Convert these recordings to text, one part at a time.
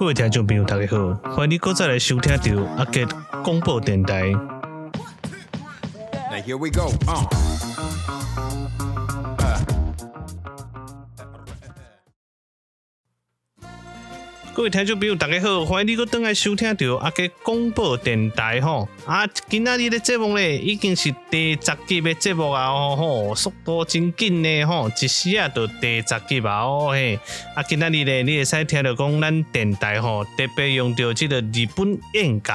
各位听众朋友，大家好，欢迎你再来收听到阿杰广播电台。Now here we go. Uh. 各位听众朋友，大家好，欢迎你搁登来收听到阿杰广播电台吼。啊，今仔日的节目咧，已经是第十集的节目啊，吼，速度真紧呢，吼，一时啊就第十集啊，哦嘿。啊，今仔日咧，你会使听到讲咱电台吼，特别用到这个日本演歌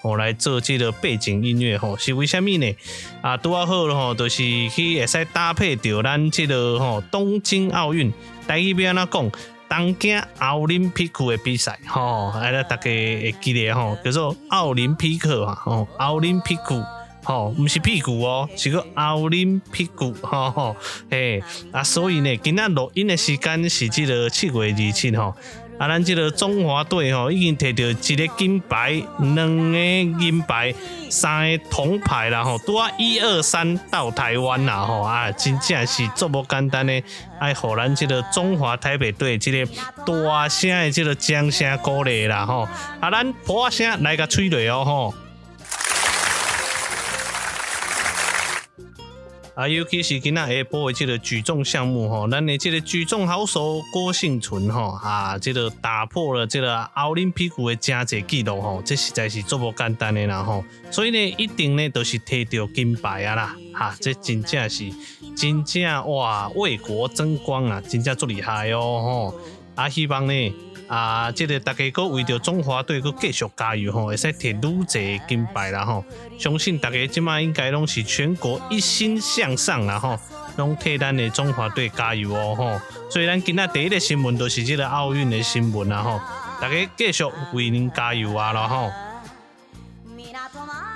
吼来做这个背景音乐吼，是为虾米呢？啊，拄啊好咯吼，就是去会使搭配到咱这个吼东京奥运，台语要安怎讲？东京奥林匹克的比赛，吼，哎，大家会记得吼，叫做奥林匹克啊，吼，奥林匹克，吼，不是屁股哦，是个奥林匹克，吼吼，嘿，啊，所以呢，今仔录音的时间是即个七月二七吼。啊，咱这个中华队吼已经摕到一个金牌、两个银牌、三个铜牌啦吼，拄啊一二三到台湾啦吼啊，真正是足无简单的，爱互咱这个中华台北队这个大声的这个掌声鼓励啦吼，啊，咱破声来个吹落哦吼。啊，尤其是今仔下晡的这个举重项目吼，咱的这个举重好手郭幸存吼啊，这个打破了这个奥林匹克的佳绩纪录吼，这实在是足无简单的啦吼，所以呢，一定呢都是摕到金牌啊啦，哈，这真正是真正哇，为国争光啊，真正足厉害哦吼，啊，希望呢。啊，这个大家阁为着中华队阁继续加油吼，会使摕愈侪金牌啦吼。相信大家即马应该拢是全国一心向上啦吼，拢替咱的中华队加油哦吼。所以咱今仔第一个新闻都是即个奥运的新闻啦吼，大家继续为您加油啊啦吼。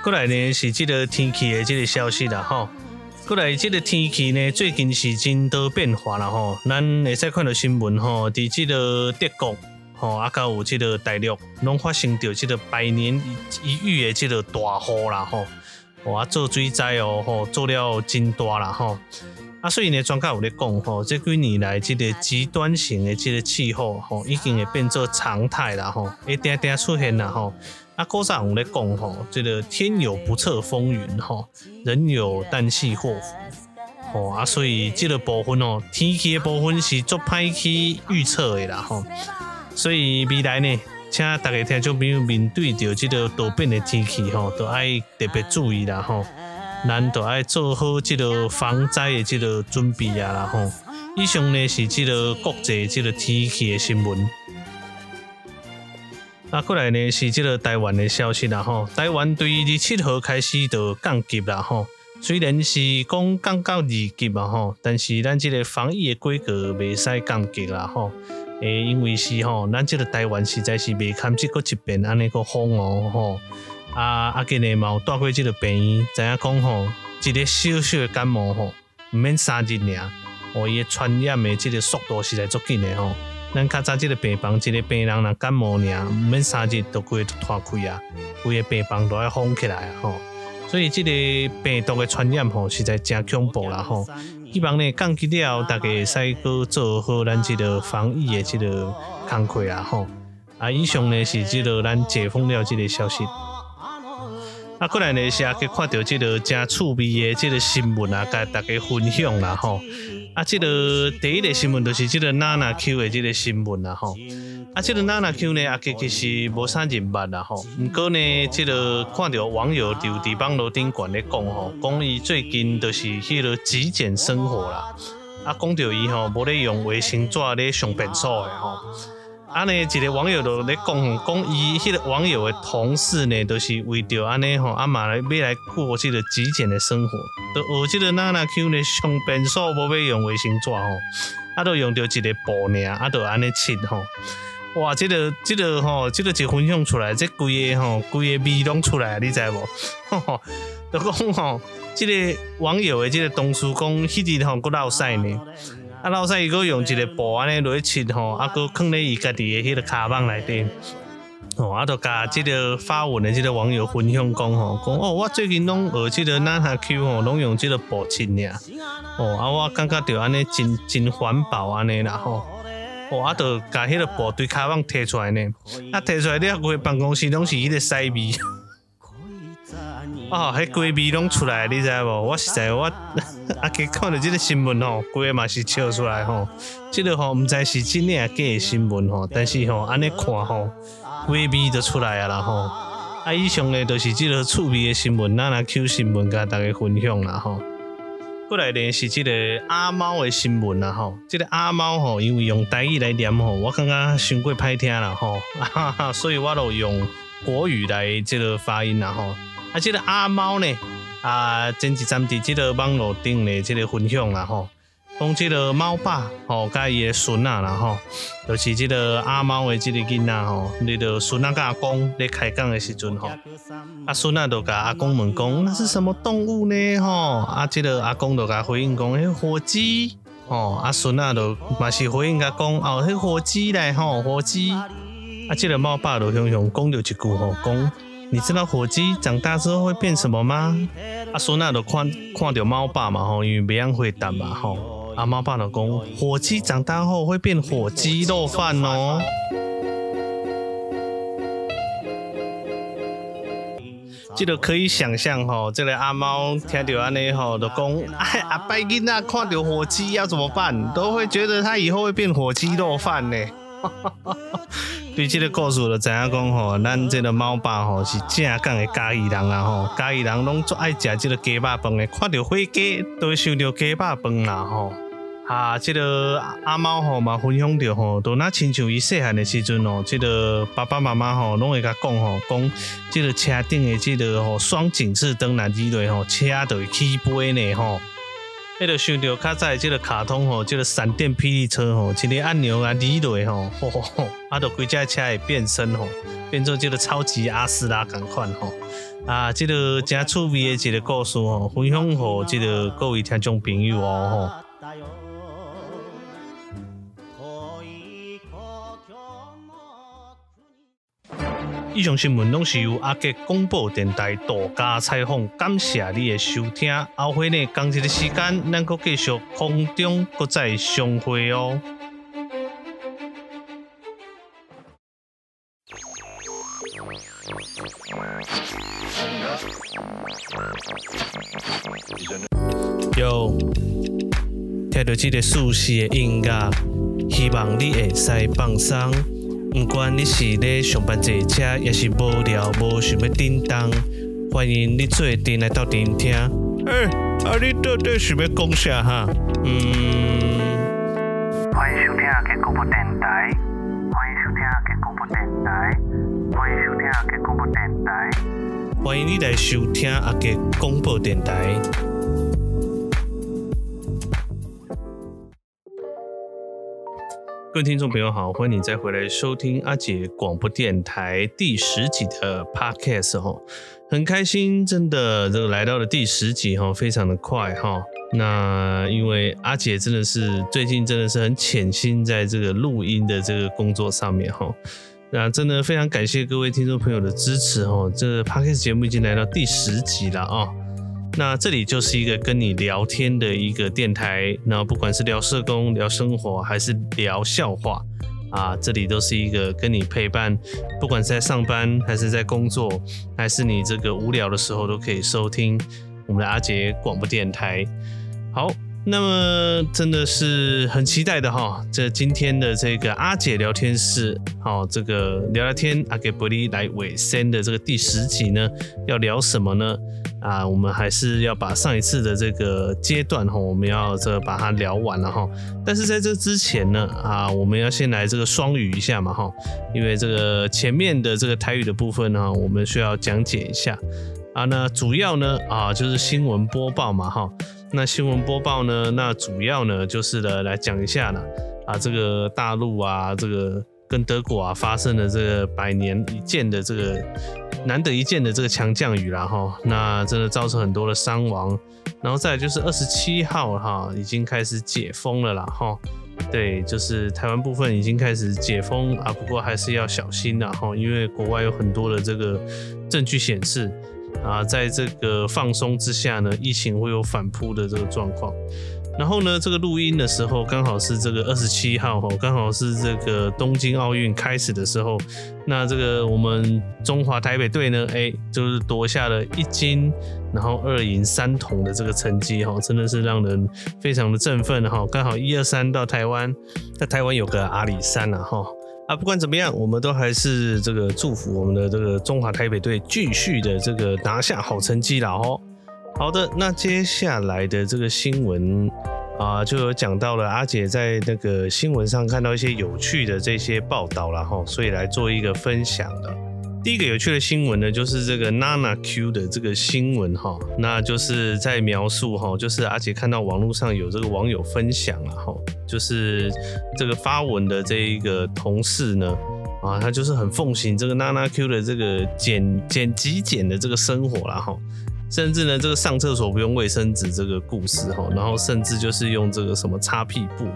过来呢是这个天气的这个消息啦吼。过来这个天气呢最近是真多变化啦吼，咱会使看到新闻吼，伫这个德国。哦，啊，甲有即个大陆拢发生着即个百年一遇的即个大雨啦，吼，啊，做水灾哦，吼，做了真大啦，吼，啊，所以呢，专家有咧讲，吼，这几年来即个极端型的即个气候，吼，已经会变做常态啦，吼，会定定出现啦，吼，啊，阁上有咧讲，吼，这个天有不测风云，吼，人有旦夕祸福，吼，啊，所以这个部分哦，天气的部分是做歹去预测的啦，吼。所以未来呢，请大家听众朋友面对着这个多变的天气吼，都爱特别注意啦吼，咱都爱做好这个防灾的这个准备啊啦吼。以上呢是这个国际这个天气的新闻。那过来呢是这个台湾的消息啦吼，台湾对二七号开始就降级啦吼，虽然是讲降到二级嘛吼，但是咱这个防疫的规格未使降级啦吼。诶，因为是吼，咱这个台湾实在是未堪这个一边安尼个风哦吼，啊啊，今日嘛有带过这个病院，知影讲吼，一个小小的感冒吼，毋免三日尔，哦，伊个传染的这个速度实在足紧的吼。咱较早这个病房，这个病人若感冒尔，毋免三日都规个脱开啊，规个病房都要封起来啊吼。所以这个病毒的传染吼，实在真恐怖啦吼。希望呢，降级了，大家使阁做好咱即个防疫的即个工作啊吼。啊，以上呢是即个咱解封了即个消息。啊，过来呢是也去看到这个真趣味的这个新闻啊，甲大家分享啦吼。啊，这个第一个新闻就是这个娜娜 Q 的这个新闻啦吼。啊，这个娜娜 Q 呢，啊其其实无啥人捌啦吼。不过呢，这个看到网友就伫网络顶悬咧讲吼，讲伊最近就是迄个极简生活啦。啊，讲到伊吼，无咧用卫生纸咧上便所的吼。啊呢，一个网友都咧讲，讲伊迄个网友的同事呢，都是为着安尼吼，阿妈来要来过这个极简的生活，都学这个娜娜 Q 呢上便所无要用卫生纸吼，啊都用着一个布呢，啊都安尼切吼。哇，这个这个吼，这个一分享出来，这规个吼，规个味拢出来，你知无？吼吼，就讲吼，这个网友的这个同事讲，迄日吼，佫老晒呢，啊老师伊佫用一个布安尼落去切吼，啊佫囥咧伊家己的迄个卡网内底，哦，啊就甲即个发文的即个网友分享讲吼，讲哦，我最近拢学即个娜娜 Q 吼，拢用即个布切尔，哦，啊我感觉着安尼真真环保安尼啦吼。哦啊都把迄个布对卡网摕出来呢，啊摕出来你回办公室拢是迄个屎味。哦，迄闺蜜拢出来，你知无？我实在我阿给看到这个新闻吼，规个嘛是笑出来吼。这个吼毋知是真诶假诶新闻吼，但是吼安尼看吼，闺蜜就出来啊啦吼。啊，以上呢都是这个趣味诶新闻，咱来 Q 新闻甲大家分享啦吼。过来呢是这个阿猫诶新闻啦吼，这个阿猫吼，因为用台语来念吼，我感觉伤过歹听啦吼，所以我都用国语来这个发音啦吼。啊，这个阿猫呢，啊，前几站伫这个网络顶咧，这个分享啦吼，讲这个猫爸吼，甲伊的孙仔啦吼，就是这个阿猫的这个囡仔吼，你着孙仔甲阿公咧开讲的时阵吼，啊孙仔就甲阿公问讲，那是什么动物呢？吼？啊，这个阿公就甲回应讲，诶，火鸡。吼，啊孙仔就嘛是回应甲讲，哦，迄火鸡咧吼，火鸡，啊，这个猫爸就向向讲着一句吼，讲。你知道火鸡长大之后会变什么吗？阿孙那都看看到猫爸嘛吼，因为别样会答嘛吼。阿猫爸老公，火鸡长大后会变火鸡肉饭哦。这个可以想象吼，这个阿猫听到安尼吼，就讲哎，阿伯囡仔看到火鸡要怎么办？都会觉得他以后会变火鸡肉饭呢。对这个故事就知影讲吼，咱这个猫爸吼是正港的嘉义人啊吼，嘉义人拢最爱食这个鸡肉饭的，看到火鸡都会想到鸡肉饭啦吼。啊，这个阿猫吼嘛分享着吼，都那亲像伊细汉的时阵哦，这个爸爸妈妈吼拢会甲讲吼，讲这个车顶的这个吼双警示灯来滴落吼，车就会起飞呢吼。迄个想到较早即个卡通吼，即个闪电霹雳车吼，一个按钮啊，离落吼，吼吼吼，啊，就规架车会变身吼，变做即个超级阿斯拉共款吼，啊，即个真趣味的一个故事吼，分享予即个各位听众朋友哦吼。以上新闻拢是由阿杰广播电台独家采访，感谢你的收听。后回呢，同一个时间，咱阁继续空中阁再相会哦。有听到这个舒适的音乐，希望你会使放松。不管你是咧上班坐车，也是无聊无想要叮当，欢迎你做阵来到电听。哎，啊你到底想要讲啥哈？嗯，欢迎收听阿杰广播电台，欢迎收听阿杰广播电台，欢迎收听阿杰广播电台，欢迎你来收听阿杰广播电台。各位听众朋友好，欢迎你再回来收听阿杰广播电台第十集的 Podcast 哈，很开心，真的这个来到了第十集哈，非常的快哈。那因为阿杰真的是最近真的是很潜心在这个录音的这个工作上面哈，那真的非常感谢各位听众朋友的支持哈，这 Podcast 节目已经来到第十集了啊。那这里就是一个跟你聊天的一个电台，那不管是聊社工、聊生活，还是聊笑话啊，这里都是一个跟你陪伴，不管是在上班还是在工作，还是你这个无聊的时候，都可以收听我们的阿杰广播电台。好。那么真的是很期待的哈，这今天的这个阿杰聊天室，好，这个聊聊天阿杰伯利来尾声的这个第十集呢，要聊什么呢？啊，我们还是要把上一次的这个阶段哈，我们要这把它聊完了哈。但是在这之前呢，啊，我们要先来这个双语一下嘛哈，因为这个前面的这个台语的部分呢，我们需要讲解一下啊。那主要呢啊，就是新闻播报嘛哈。那新闻播报呢？那主要呢就是呢来讲一下呢啊，这个大陆啊，这个跟德国啊发生的这个百年一见的这个难得一见的这个强降雨啦哈，那真的造成很多的伤亡。然后再就是二十七号哈，已经开始解封了啦哈，对，就是台湾部分已经开始解封啊，不过还是要小心的哈，因为国外有很多的这个证据显示。啊，在这个放松之下呢，疫情会有反扑的这个状况。然后呢，这个录音的时候刚好是这个二十七号哈，刚好是这个东京奥运开始的时候。那这个我们中华台北队呢，哎，就是夺下了一金，然后二银三铜的这个成绩哈，真的是让人非常的振奋哈。刚好一二三到台湾，在台湾有个阿里山呐哈。啊，不管怎么样，我们都还是这个祝福我们的这个中华台北队继续的这个拿下好成绩啦哦。好的，那接下来的这个新闻啊，就有讲到了阿姐在那个新闻上看到一些有趣的这些报道了哈，所以来做一个分享的。第一个有趣的新闻呢，就是这个 Nana Q 的这个新闻哈，那就是在描述哈，就是阿姐看到网络上有这个网友分享了哈，就是这个发文的这一个同事呢，啊，他就是很奉行这个 Nana Q 的这个简简极简的这个生活了哈。甚至呢，这个上厕所不用卫生纸这个故事哈，然后甚至就是用这个什么擦屁布，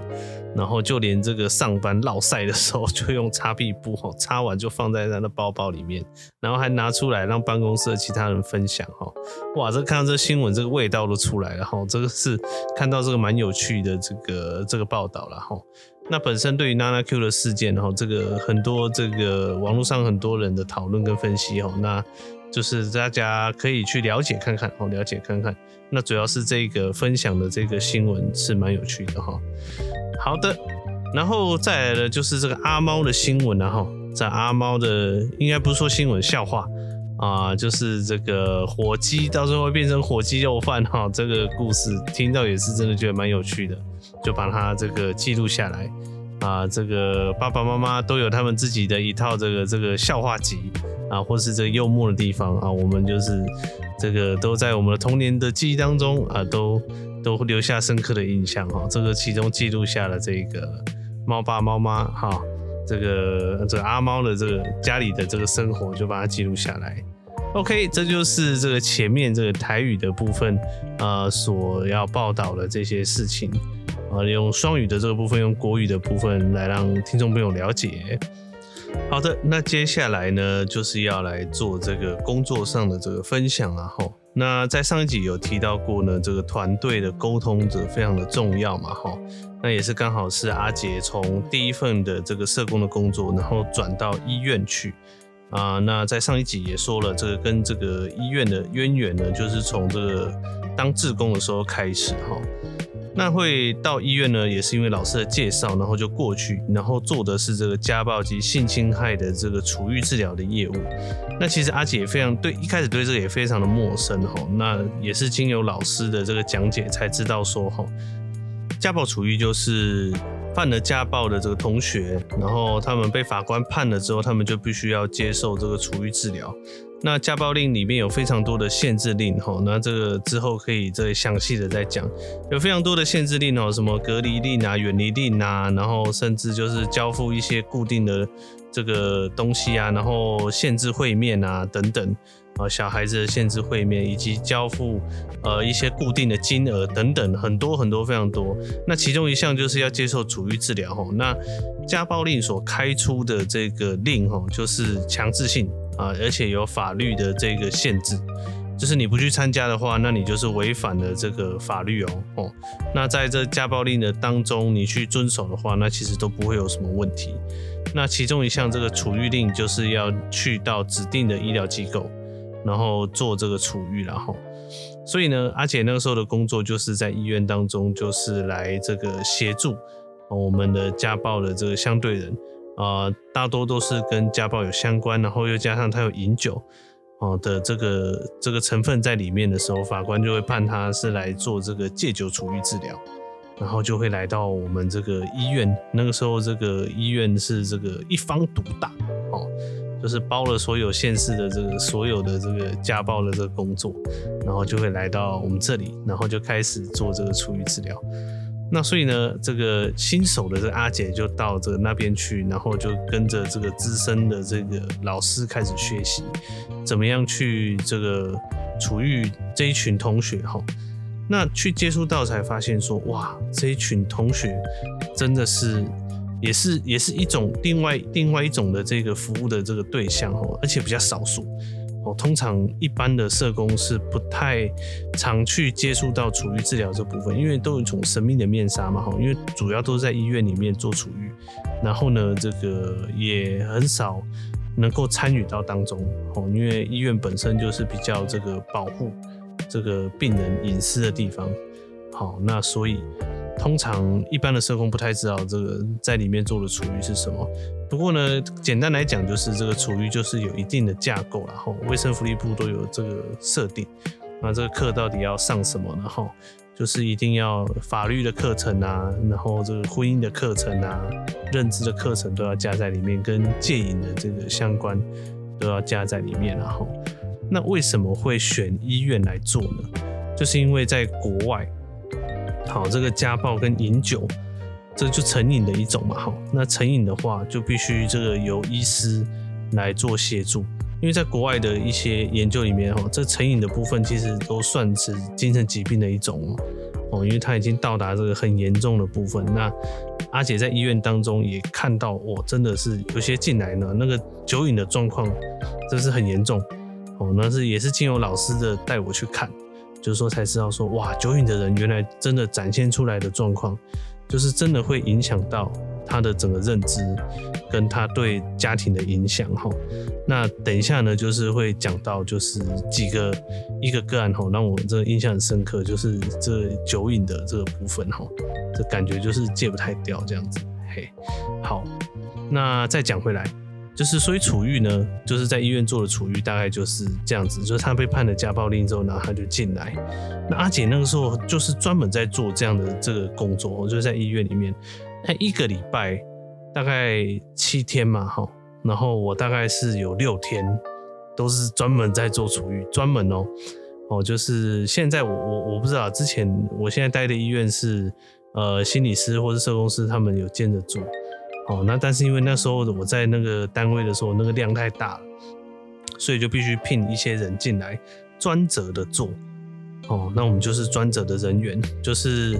然后就连这个上班落晒的时候就用擦屁布哈，擦完就放在他的包包里面，然后还拿出来让办公室的其他人分享哈。哇，这看到这新闻，这个味道都出来了哈。这个是看到这个蛮有趣的这个这个报道了哈。那本身对于娜娜 Q 的事件哈，这个很多这个网络上很多人的讨论跟分析哈，那。就是大家可以去了解看看哦，了解看看。那主要是这个分享的这个新闻是蛮有趣的哈。好的，然后再来的就是这个阿猫的新闻了哈在阿猫的应该不是说新闻笑话啊，就是这个火鸡到时候会变成火鸡肉饭哈。这个故事听到也是真的觉得蛮有趣的，就把它这个记录下来啊。这个爸爸妈妈都有他们自己的一套这个这个笑话集。啊，或是这个幽默的地方啊，我们就是这个都在我们的童年的记忆当中啊，都都留下深刻的印象哈。这个其中记录下了这个猫爸猫妈哈，这个这个阿猫的这个家里的这个生活，就把它记录下来。OK，这就是这个前面这个台语的部分啊，所要报道的这些事情啊，用双语的这个部分，用国语的部分来让听众朋友了解。好的，那接下来呢，就是要来做这个工作上的这个分享啊。哈，那在上一集有提到过呢，这个团队的沟通者非常的重要嘛。哈，那也是刚好是阿杰从第一份的这个社工的工作，然后转到医院去啊。那在上一集也说了，这个跟这个医院的渊源呢，就是从这个当志工的时候开始哈。那会到医院呢，也是因为老师的介绍，然后就过去，然后做的是这个家暴及性侵害的这个处遇治疗的业务。那其实阿姐也非常对，一开始对这个也非常的陌生哈。那也是经由老师的这个讲解才知道说哈，家暴处遇就是犯了家暴的这个同学，然后他们被法官判了之后，他们就必须要接受这个处遇治疗。那家暴令里面有非常多的限制令哈，那这个之后可以再详细的再讲，有非常多的限制令哦，什么隔离令啊、远离令啊，然后甚至就是交付一些固定的这个东西啊，然后限制会面啊等等啊，小孩子的限制会面以及交付呃一些固定的金额等等，很多很多非常多。那其中一项就是要接受处遇治疗哈，那家暴令所开出的这个令哈，就是强制性。啊，而且有法律的这个限制，就是你不去参加的话，那你就是违反了这个法律哦哦。那在这家暴令的当中，你去遵守的话，那其实都不会有什么问题。那其中一项这个处遇令，就是要去到指定的医疗机构，然后做这个处遇，然后，所以呢，阿姐那个时候的工作就是在医院当中，就是来这个协助我们的家暴的这个相对人。呃，大多都是跟家暴有相关，然后又加上他有饮酒，哦、的这个这个成分在里面的时候，法官就会判他是来做这个戒酒处遇治疗，然后就会来到我们这个医院。那个时候，这个医院是这个一方独大，哦，就是包了所有县市的这个所有的这个家暴的这个工作，然后就会来到我们这里，然后就开始做这个处遇治疗。那所以呢，这个新手的这个阿姐就到这个那边去，然后就跟着这个资深的这个老师开始学习，怎么样去这个处遇这一群同学哈。那去接触到才发现说，哇，这一群同学真的是也是也是一种另外另外一种的这个服务的这个对象哦，而且比较少数哦，通常一般的社工是不太常去接触到处遇治疗这部分，因为都有一种神秘的面纱嘛，哈，因为主要都是在医院里面做处遇，然后呢，这个也很少能够参与到当中，哦，因为医院本身就是比较这个保护这个病人隐私的地方，好，那所以。通常一般的社工不太知道这个在里面做的处遇是什么。不过呢，简单来讲就是这个处遇就是有一定的架构，然后卫生福利部都有这个设定。那这个课到底要上什么？然后就是一定要法律的课程啊，然后这个婚姻的课程啊，认知的课程都要加在里面，跟戒瘾的这个相关都要加在里面。然后，那为什么会选医院来做呢？就是因为在国外。好，这个家暴跟饮酒，这就成瘾的一种嘛。好，那成瘾的话，就必须这个由医师来做协助，因为在国外的一些研究里面，哈，这成瘾的部分其实都算是精神疾病的一种哦，因为他已经到达这个很严重的部分。那阿姐在医院当中也看到，我真的是有些进来呢，那个酒瘾的状况真是很严重哦。那是也是经由老师的带我去看。就是说才知道说哇，酒瘾的人原来真的展现出来的状况，就是真的会影响到他的整个认知，跟他对家庭的影响哈。那等一下呢，就是会讲到就是几个一个个案哈，让我这个印象很深刻，就是这酒瘾的这个部分哈，这感觉就是戒不太掉这样子。嘿，好，那再讲回来。就是所以楚玉呢，就是在医院做的楚玉，大概就是这样子。就是他被判了家暴令之后，然后他就进来。那阿姐那个时候就是专门在做这样的这个工作，就是在医院里面，他一个礼拜大概七天嘛，哈。然后我大概是有六天都是专门在做处遇，专门哦哦，就是现在我我我不知道，之前我现在待的医院是呃心理师或是社工师，他们有兼着做。哦，那但是因为那时候我在那个单位的时候，那个量太大了，所以就必须聘一些人进来专责的做。哦，那我们就是专责的人员，就是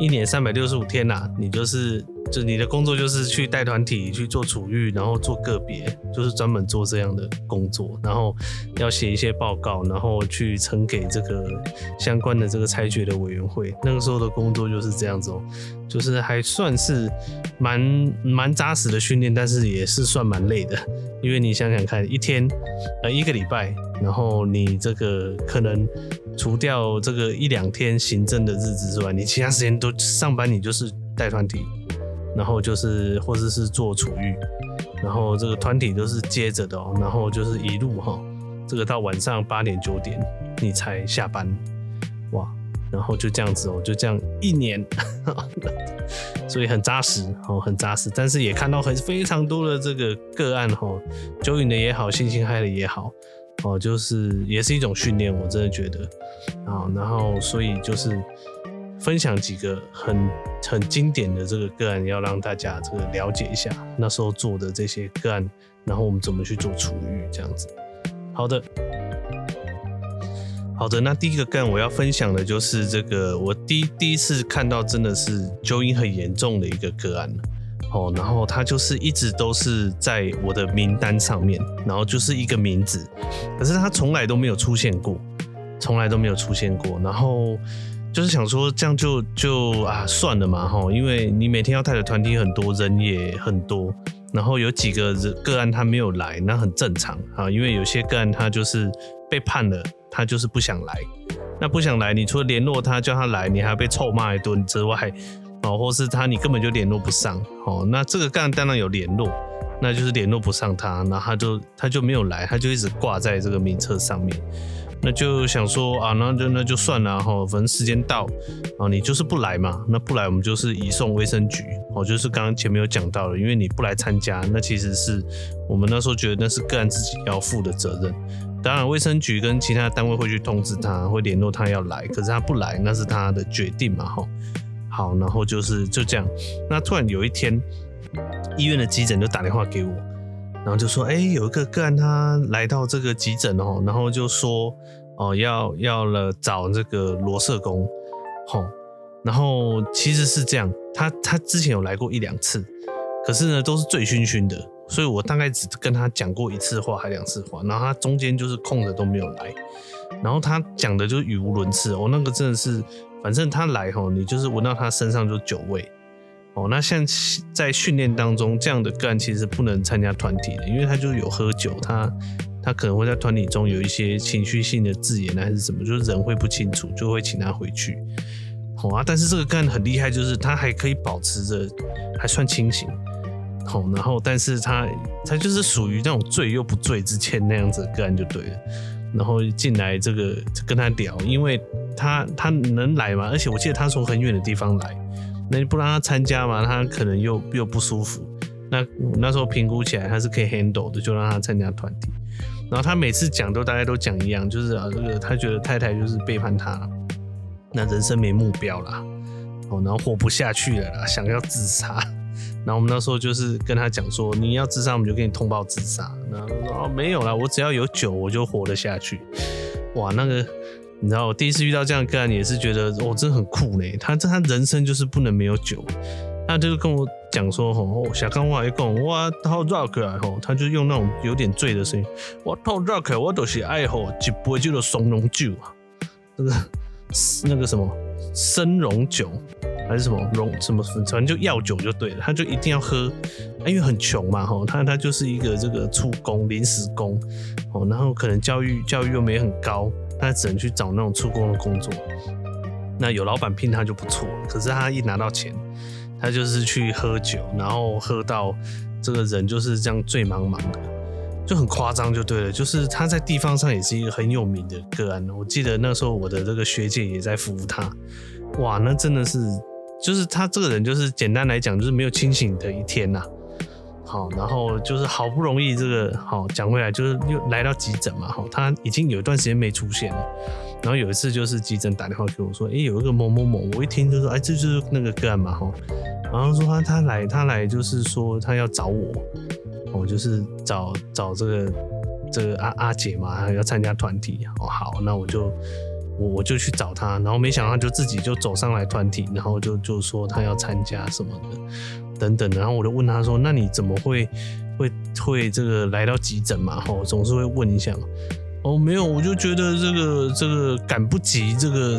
一年三百六十五天呐、你就是就你的工作就是去带团体去做处育，然后做个别，就是专门做这样的工作，然后要写一些报告，然后去呈给这个相关的这个裁决的委员会。那个时候的工作就是这样子哦，就是还算是蛮蛮扎实的训练，但是也是算蛮累的，因为你想想看，一天呃一个礼拜。然后你这个可能除掉这个一两天行政的日子之外，你其他时间都上班，你就是带团体，然后就是或者是做处遇，然后这个团体都是接着的哦，然后就是一路哈，这个到晚上八点九点你才下班，哇，然后就这样子哦，就这样一年，所以很扎实哦，很扎实，但是也看到很非常多的这个个案哈，酒瘾的也好，性侵害的也好。哦，就是也是一种训练，我真的觉得啊，然后所以就是分享几个很很经典的这个个案，要让大家这个了解一下那时候做的这些个案，然后我们怎么去做处遇这样子。好的，好的，那第一个个案我要分享的就是这个我第第一次看到真的是纠音很严重的一个个案。哦，然后他就是一直都是在我的名单上面，然后就是一个名字，可是他从来都没有出现过，从来都没有出现过。然后就是想说，这样就就啊算了嘛，哈，因为你每天要带的团体很多，人也很多，然后有几个个案他没有来，那很正常啊，因为有些个案他就是被判了，他就是不想来，那不想来，你除了联络他叫他来，你还要被臭骂一顿之外。哦，或是他你根本就联络不上，哦，那这个干当然有联络，那就是联络不上他，那他就他就没有来，他就一直挂在这个名册上面，那就想说啊，那就那就算了哈，反正时间到，啊，你就是不来嘛，那不来我们就是移送卫生局，哦，就是刚刚前面有讲到的，因为你不来参加，那其实是我们那时候觉得那是个案自己要负的责任，当然卫生局跟其他单位会去通知他，会联络他要来，可是他不来，那是他的决定嘛，哈。好，然后就是就这样。那突然有一天，医院的急诊就打电话给我，然后就说：“哎，有一个个案他来到这个急诊哦，然后就说哦要要了找这个罗社工。”哦，然后其实是这样，他他之前有来过一两次，可是呢都是醉醺醺的，所以我大概只跟他讲过一次话还两次话，然后他中间就是空着都没有来，然后他讲的就是语无伦次哦，那个真的是，反正他来吼，你就是闻到他身上就酒味。哦，那像在训练当中这样的个案其实不能参加团体的，因为他就有喝酒，他他可能会在团体中有一些情绪性的字眼还是什么，就是人会不清楚，就会请他回去。好啊，但是这个个案很厉害，就是他还可以保持着还算清醒。好，然后但是他他就是属于那种醉又不醉之间那样子的个案就对了。然后进来这个跟他聊，因为他他能来嘛，而且我记得他从很远的地方来。那你不让他参加嘛？他可能又又不舒服。那那时候评估起来他是可以 handle 的，就让他参加团体。然后他每次讲都大家都讲一样，就是啊，这个他觉得太太就是背叛他，那人生没目标啦，哦，然后活不下去了啦，想要自杀。然后我们那时候就是跟他讲说，你要自杀，我们就给你通报自杀。然后他说哦，没有啦，我只要有酒，我就活得下去。哇，那个。你知道我第一次遇到这样的个案，也是觉得哦，真的很酷呢。他这他人生就是不能没有酒，他就是跟我讲说吼，小刚我还讲我好 rock 啊吼，他就用那种有点醉的声音，我好 rock 我都是爱喝一杯叫做松茸酒啊，这个那个什么生茸酒还是什么茸什么反正就药酒就对了，他就一定要喝，因为很穷嘛吼，他他就是一个这个出工临时工哦，然后可能教育教育又没很高。他只能去找那种出工的工作，那有老板聘他就不错。可是他一拿到钱，他就是去喝酒，然后喝到这个人就是这样醉茫茫的，就很夸张，就对了。就是他在地方上也是一个很有名的个案。我记得那时候我的这个学姐也在服务他，哇，那真的是，就是他这个人就是简单来讲就是没有清醒的一天呐、好，然后就是好不容易这个好讲回来，就是又来到急诊嘛。好，他已经有一段时间没出现了。然后有一次就是急诊打电话给我说，哎，有一个某某某，我一听就说，哎，这就是那个个案嘛。哈，然后说他他来他来就是说他要找我，我，就是找找这个这个阿阿姐嘛，要参加团体。哦，好，那我就我我就去找她，然后没想到就自己就走上来团体，然后就就说她要参加什么的。等等，然后我就问她说：“那你怎么会会会这个来到急诊嘛？吼，总是会问一下。哦，没有，我就觉得这个这个赶不及这个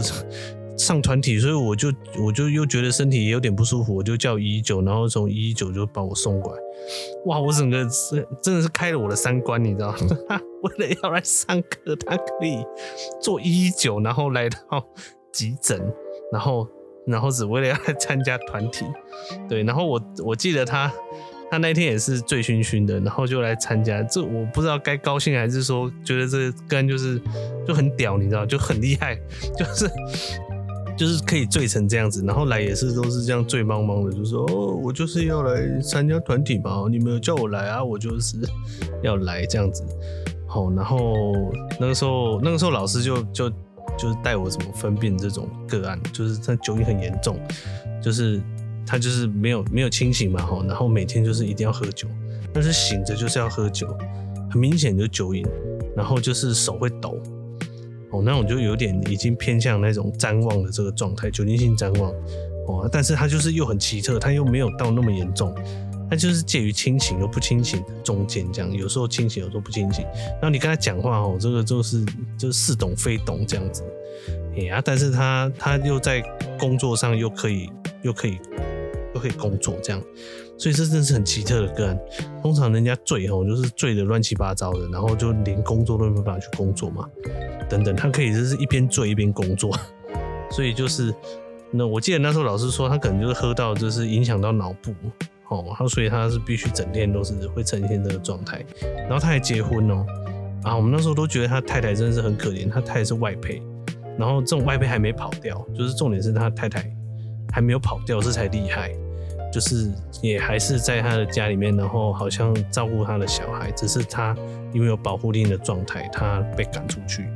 上团体，所以我就我就又觉得身体也有点不舒服，我就叫一一九，然后从一一九就把我送过来。哇，我整个是真的是开了我的三观，你知道吗？为了要来上课，他可以坐一一九，然后来到急诊，然后。”然后只为了要来参加团体，对，然后我我记得他他那天也是醉醺醺的，然后就来参加，这我不知道该高兴还是说觉得这个跟就是就很屌，你知道，就很厉害，就是就是可以醉成这样子，然后来也是都是这样醉茫茫的，就说哦，我就是要来参加团体嘛，你们有叫我来啊，我就是要来这样子，好，然后那个时候那个时候老师就 就。就是带我怎么分辨这种个案，就是他酒瘾很严重，就是他就是没有没有清醒嘛哈，然后每天就是一定要喝酒，但是醒着就是要喝酒，很明显就是酒瘾，然后就是手会抖，哦，那种就有点已经偏向那种譫妄的这个状态，酒精性譫妄，哦，但是他就是又很奇特，他又没有到那么严重。他就是介于清醒又不清醒的中间，这样有时候清醒，有时候不清醒。然后你跟他讲话哦，这个就是就是似懂非懂这样子，哎呀，但是他他又在工作上又可以又可以又可以工作这样，所以这真是很奇特的个案。通常人家醉吼，就是醉得乱七八糟的，然后就连工作都没办法去工作嘛，等等，他可以就是一边醉一边工作，所以就是那我记得那时候老师说他可能就是喝到就是影响到脑部。哦，然后所以他是必须整天都是会呈现这个状态，然后他还结婚哦，啊，我们那时候都觉得他太太真的是很可怜，他太太是外配，然后这种外配还没跑掉，就是重点是他太太还没有跑掉，这才厉害，就是也还是在他的家里面，然后好像照顾他的小孩，只是他因为有保护令的状态，他被赶出去。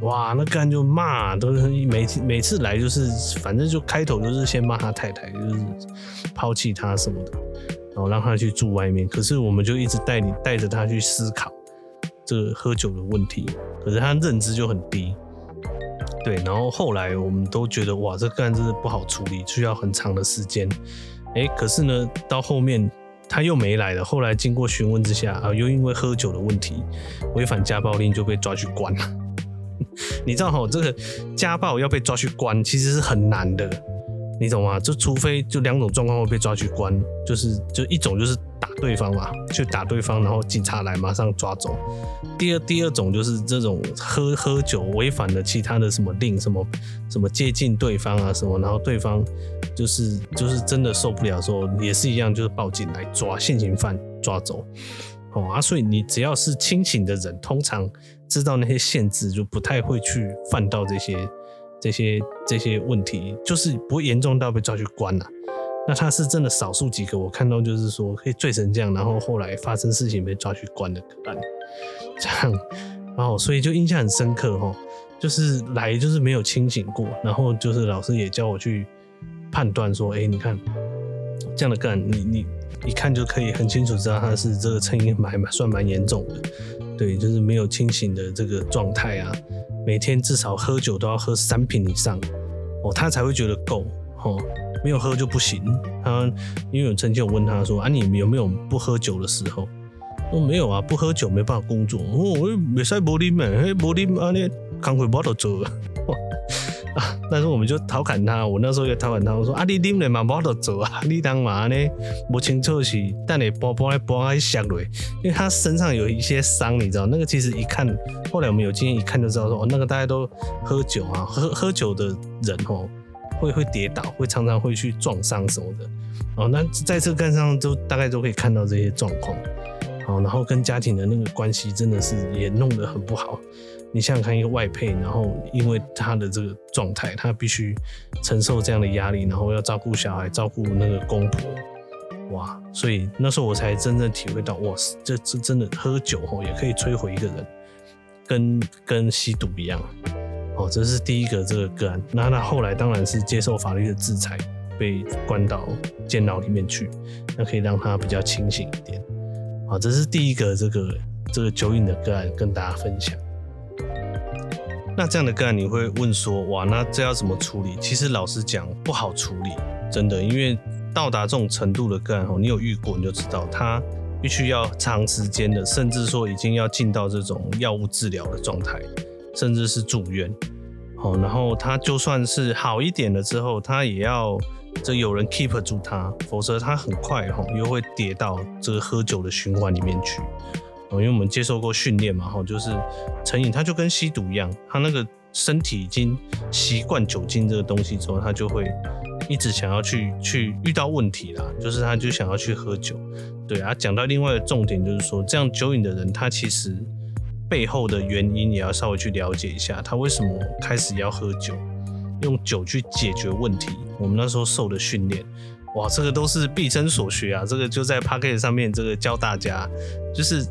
哇，那干就骂，都是每次每次来就是，反正就开头就是先骂他太太，就是抛弃他什么的，然后让他去住外面。可是我们就一直带你带着他去思考这个喝酒的问题，可是他认知就很低。对，然后后来我们都觉得哇，这干真的不好处理，需要很长的时间。哎，可是呢，到后面他又没来了。后来经过询问之下啊，又因为喝酒的问题，违反家暴令就被抓去关了。你知道哈，这个家暴要被抓去关，其实是很难的。你懂吗？就除非就两种状况会被抓去关，就是就一种就是打对方嘛，去打对方，然后警察来马上抓走。第二第二种就是这种喝喝酒违反了其他的什么令，什么什么接近对方啊什么，然后对方就是就是真的受不了的时候，也是一样，就是报警来抓现行犯抓走。哦啊，所以你只要是清醒的人，通常知道那些限制，就不太会去犯到这些。这些这些问题就是不会严重到被抓去关了。那他是真的少数几个，我看到就是说可以醉成这样，然后后来发生事情被抓去关的个案，这样，然后所以就印象很深刻哈，就是来就是没有清醒过，然后就是老师也教我去判断说，哎，你看这样的个案，你你一看就可以很清楚知道他是这个成瘾还蛮算蛮严重的，对，就是没有清醒的这个状态啊。每天至少喝酒都要喝三瓶以上，哦，他才会觉得够，哦，没有喝就不行。他因为我曾经有问他说，啊，你有没有不喝酒的时候？我没有啊，不喝酒没办法工作。哦，我没使无啉嘛，嘿，无啉啊，你工课无得做。啊！但是我们就调侃他，我那时候也调侃他，我说啊，你啉了嘛，无得做啊，你当嘛呢？不清楚是，但你包包来包来下来，因为他身上有一些伤，你知道，那个其实一看，后来我们有经验一看就知道说，哦，那个大家都喝酒啊，喝喝酒的人哦，会会跌倒，会常常会去撞伤什么的。哦，那在这个干上都大概都可以看到这些状况。好，然后跟家庭的那个关系真的是也弄得很不好。你想想看，一个外配，然后因为他的这个状态，他必须承受这样的压力，然后要照顾小孩，照顾那个公婆，哇！所以那时候我才真正体会到，哇，这这真的喝酒吼也可以摧毁一个人，跟跟吸毒一样。这是第一个这个个案。那他后来当然是接受法律的制裁，被关到监牢里面去，那可以让他比较清醒一点。好，这是第一个这个这个酒瘾的个案，跟大家分享。那这样的个案，你会问说，哇，那这要怎么处理？其实老实讲，不好处理，真的，因为到达这种程度的个案，你有遇过你就知道，他必须要长时间的，甚至说已经要进到这种药物治疗的状态，甚至是住院。哦，然后他就算是好一点了之后，他也要这有人 keep 住他，否则他很快哈又会跌到这个喝酒的循环里面去。哦因为我们接受过训练嘛，哈，就是成瘾，他就跟吸毒一样，他那个身体已经习惯酒精这个东西之后，他就会一直想要去去遇到问题啦，就是他就想要去喝酒。对啊，讲到另外的重点就是说，这样酒瘾的人，他其实背后的原因也要稍微去了解一下，他为什么开始要喝酒，用酒去解决问题。我们那时候受的训练，哇，这个都是毕生所学啊，这个就在 Podcast 上面这个教大家，就是。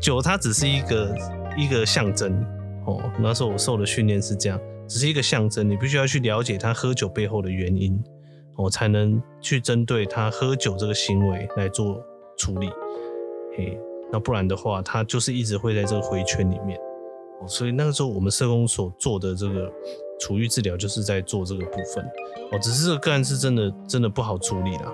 酒它只是一个一个象征哦，那时候我受的训练是这样，只是一个象征，你必须要去了解他喝酒背后的原因，哦，才能去针对他喝酒这个行为来做处理，嘿，那不然的话，他就是一直会在这个回圈里面，哦，所以那个时候我们社工所做的这个处遇治疗就是在做这个部分，哦，只是这个个案是真的真的不好处理啦。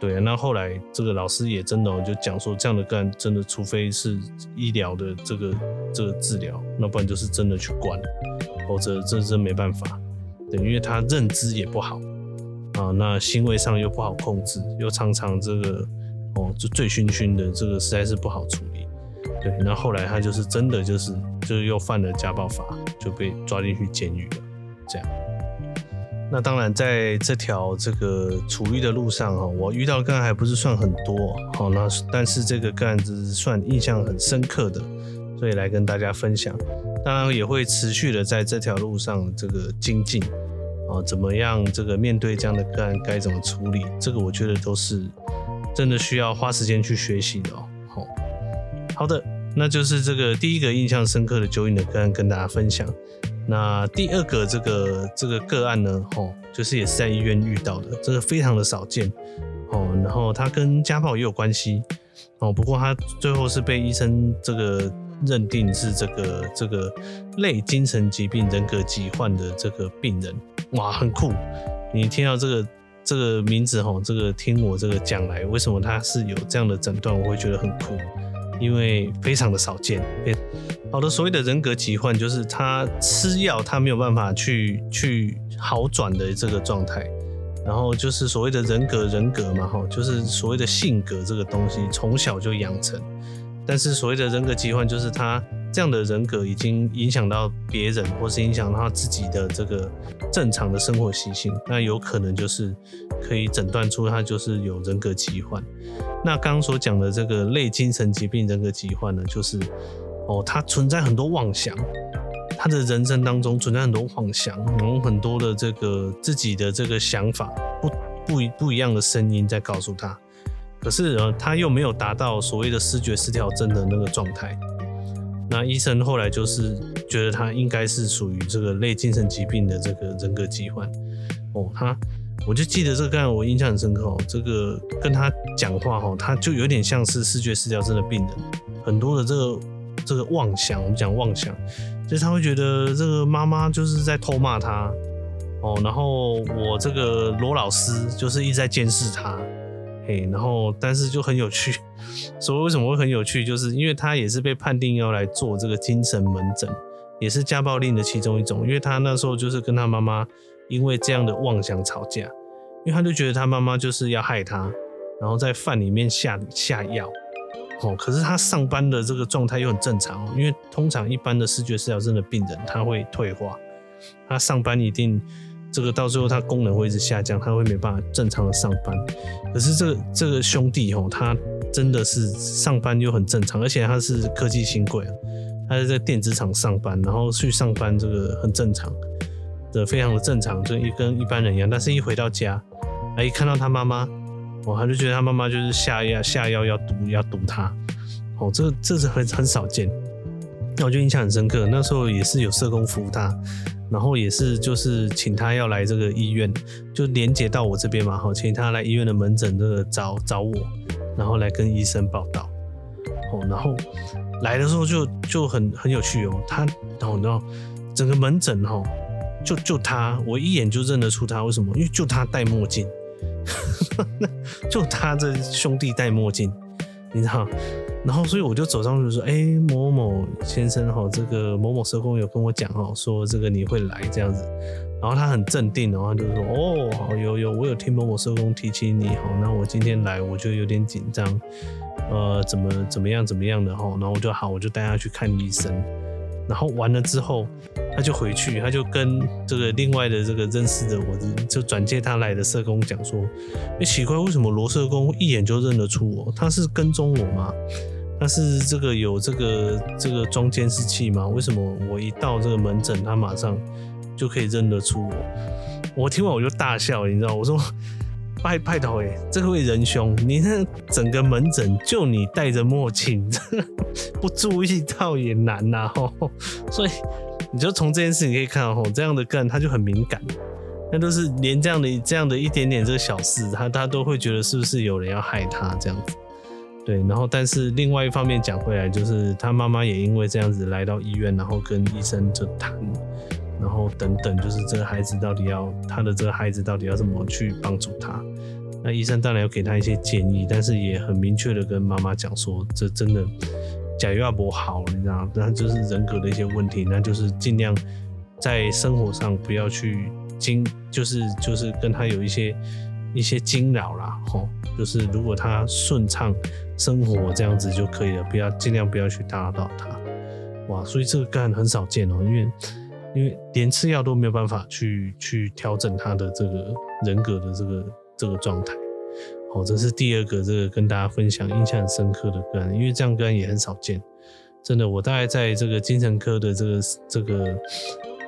对，那后来这个老师也真的就讲说，这样的个案真的，除非是医疗的这个这个治疗，那不然就是真的去关，否则这真没办法。对，因为他认知也不好啊，那行为上又不好控制，又常常这个哦就醉醺醺的，这个实在是不好处理。对，那后来他就是真的就是就是又犯了家暴法，就被抓进去监狱了，这样。那当然，在这条这个处遇的路上哈，我遇到个案还不是算很多，好，那但是这个个案子算印象很深刻的，所以来跟大家分享。当然也会持续的在这条路上这个精进，啊，怎么样这个面对这样的个案该怎么处理，这个我觉得都是真的需要花时间去学习的哦。好，好的，那就是这个第一个印象深刻的酒瘾的个案跟大家分享。那第二个这个这个个案呢，吼，就是也是在医院遇到的，这个非常的少见，哦，然后他跟家暴也有关系，哦，不过他最后是被医生这个认定是这个这个类精神疾病人格疾患的这个病人，哇，很酷，你听到这个这个名字哈，这个听我这个讲来，为什么他是有这样的诊断，我会觉得很酷，因为非常的少见。好的，所谓的人格疾患，就是他吃药他没有办法去去好转的这个状态，然后就是所谓的人格人格嘛哈，就是所谓的性格这个东西从小就养成，但是所谓的人格疾患，就是他。这样的人格已经影响到别人，或是影响到他自己的这个正常的生活习性，那有可能就是可以诊断出他就是有人格疾患。那刚刚所讲的这个类精神疾病人格疾患呢，就是哦，他存在很多妄想，他的人生当中存在很多妄想，有很多的这个自己的这个想法，不不一不一样的声音在告诉他，可是呃，他又没有达到所谓的视觉失调症的那个状态。那医生后来就是觉得他应该是属于这个类精神疾病的这个人格疾患哦，他我就记得这个，刚才我印象很深刻哦，这个跟他讲话哈，他就有点像是视觉失调症的病人，很多的这个这个妄想，我们讲妄想，就是他会觉得这个妈妈就是在偷骂他哦，然后我这个罗老师就是一直在监视他。嘿，然后但是就很有趣，所以为什么会很有趣？就是因为他也是被判定要来做这个精神门诊，也是家暴令的其中一种。因为他那时候就是跟他妈妈因为这样的妄想吵架，因为他就觉得他妈妈就是要害他，然后在饭里面下下药。哦，可是他上班的这个状态又很正常，因为通常一般的视觉失调症的病人他会退化，他上班一定。这个到最后，他功能会一直下降，他会没办法正常的上班。可是这个这个兄弟哦，他真的是上班又很正常，而且他是科技新贵，他是在电子厂上班，然后去上班这个很正常的，非常的正常，就一跟一般人一样。但是一回到家，他一看到他妈妈，哦，他就觉得他妈妈就是下药下药要毒要毒他，哦，这这是很很少见。那我就印象很深刻，那时候也是有社工服务他。然后也是，就是请他要来这个医院，就连接到我这边嘛，好，请他来医院的门诊这个找找我，然后来跟医生报道。哦，然后来的时候就就很很有趣哦，他，然后然后整个门诊哈，就就他，我一眼就认得出他，为什么？因为就他戴墨镜，就他这兄弟戴墨镜，你知道。然后，所以我就走上去说：“哎、某某先生哈，这个某某社工有跟我讲哈，说这个你会来这样子。”然后他很镇定，然后就说：“哦，好，有有，我有听某某社工提起你，好，那我今天来，我就有点紧张，呃，怎么怎么样怎么样的哈。”然后我就好，我就带他去看医生。然后完了之后，他就回去，他就跟这个另外的这个认识的我，就转介他来的社工讲说：“哎，奇怪，为什么罗社工一眼就认得出我？他是跟踪我吗？”但是这个有这个这个装监视器吗？为什么我一到这个门诊，他马上就可以认得出我？我听完我就大笑，你知道？我说拜拜托哎，这位仁兄，你那整个门诊就你戴着墨镜，不注意到也难呐吼。所以你就从这件事情可以看到吼，这样的个案他就很敏感，那都是连这样的这样的一点点这个小事，他他都会觉得是不是有人要害他这样子。对，然后但是另外一方面讲回来，就是他妈妈也因为这样子来到医院，然后跟医生就谈，然后等等，就是这个孩子到底要他的这个孩子到底要怎么去帮助他？那医生当然要给他一些建议，但是也很明确的跟妈妈讲说，这真的假药不好，你知道，那就是人格的一些问题，那就是尽量在生活上不要去惊，就是就是跟他有一些一些惊扰啦，吼。就是如果他顺畅生活这样子就可以了，不要尽量不要去打扰他。哇，所以这个个案很少见哦，因为因为连吃药都没有办法去去调整他的这个人格的这个这个状态。好，这是第二个这个跟大家分享印象很深刻的个案，因为这样个案也很少见。真的，我大概在这个精神科的这个这个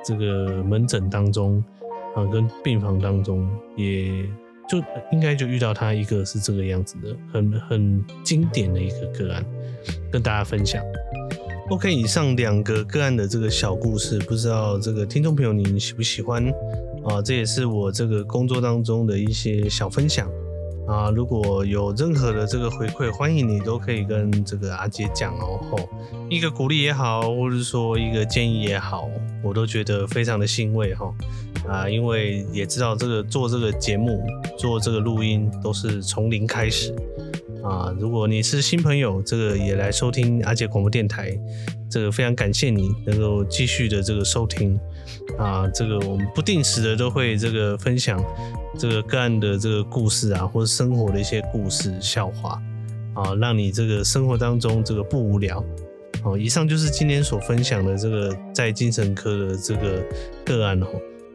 这个门诊当中啊，跟病房当中也。就应该就遇到他一个是这个样子的，很很经典的一个个案，跟大家分享。OK，以上两个个案的这个小故事，不知道这个听众朋友您喜不喜欢啊？这也是我这个工作当中的一些小分享。啊，如果有任何的这个回馈，欢迎你都可以跟这个阿杰讲哦。吼，一个鼓励也好，或者说一个建议也好，我都觉得非常的欣慰哈。啊，因为也知道这个做这个节目、做这个录音都是从零开始啊。如果你是新朋友，这个也来收听阿杰广播电台，这个非常感谢你能够继续的这个收听啊。这个我们不定时的都会这个分享。这个个案的这个故事啊，或者生活的一些故事、笑话啊，让你这个生活当中这个不无聊。哦，以上就是今天所分享的这个在精神科的这个个案哦。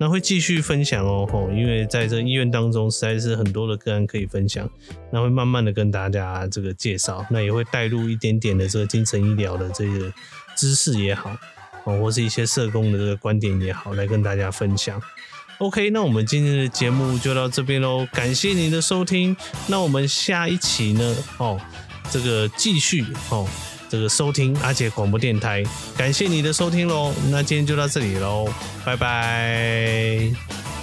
那会继续分享哦，吼因为在这医院当中实在是很多的个案可以分享，那会慢慢的跟大家这个介绍，那也会带入一点点的这个精神医疗的这个知识也好，哦，或是一些社工的这个观点也好，来跟大家分享。OK，那我们今天的节目就到这边喽，感谢您的收听。那我们下一期呢？哦，这个继续哦，这个收听阿杰广播电台，感谢你的收听喽。那今天就到这里喽，拜拜。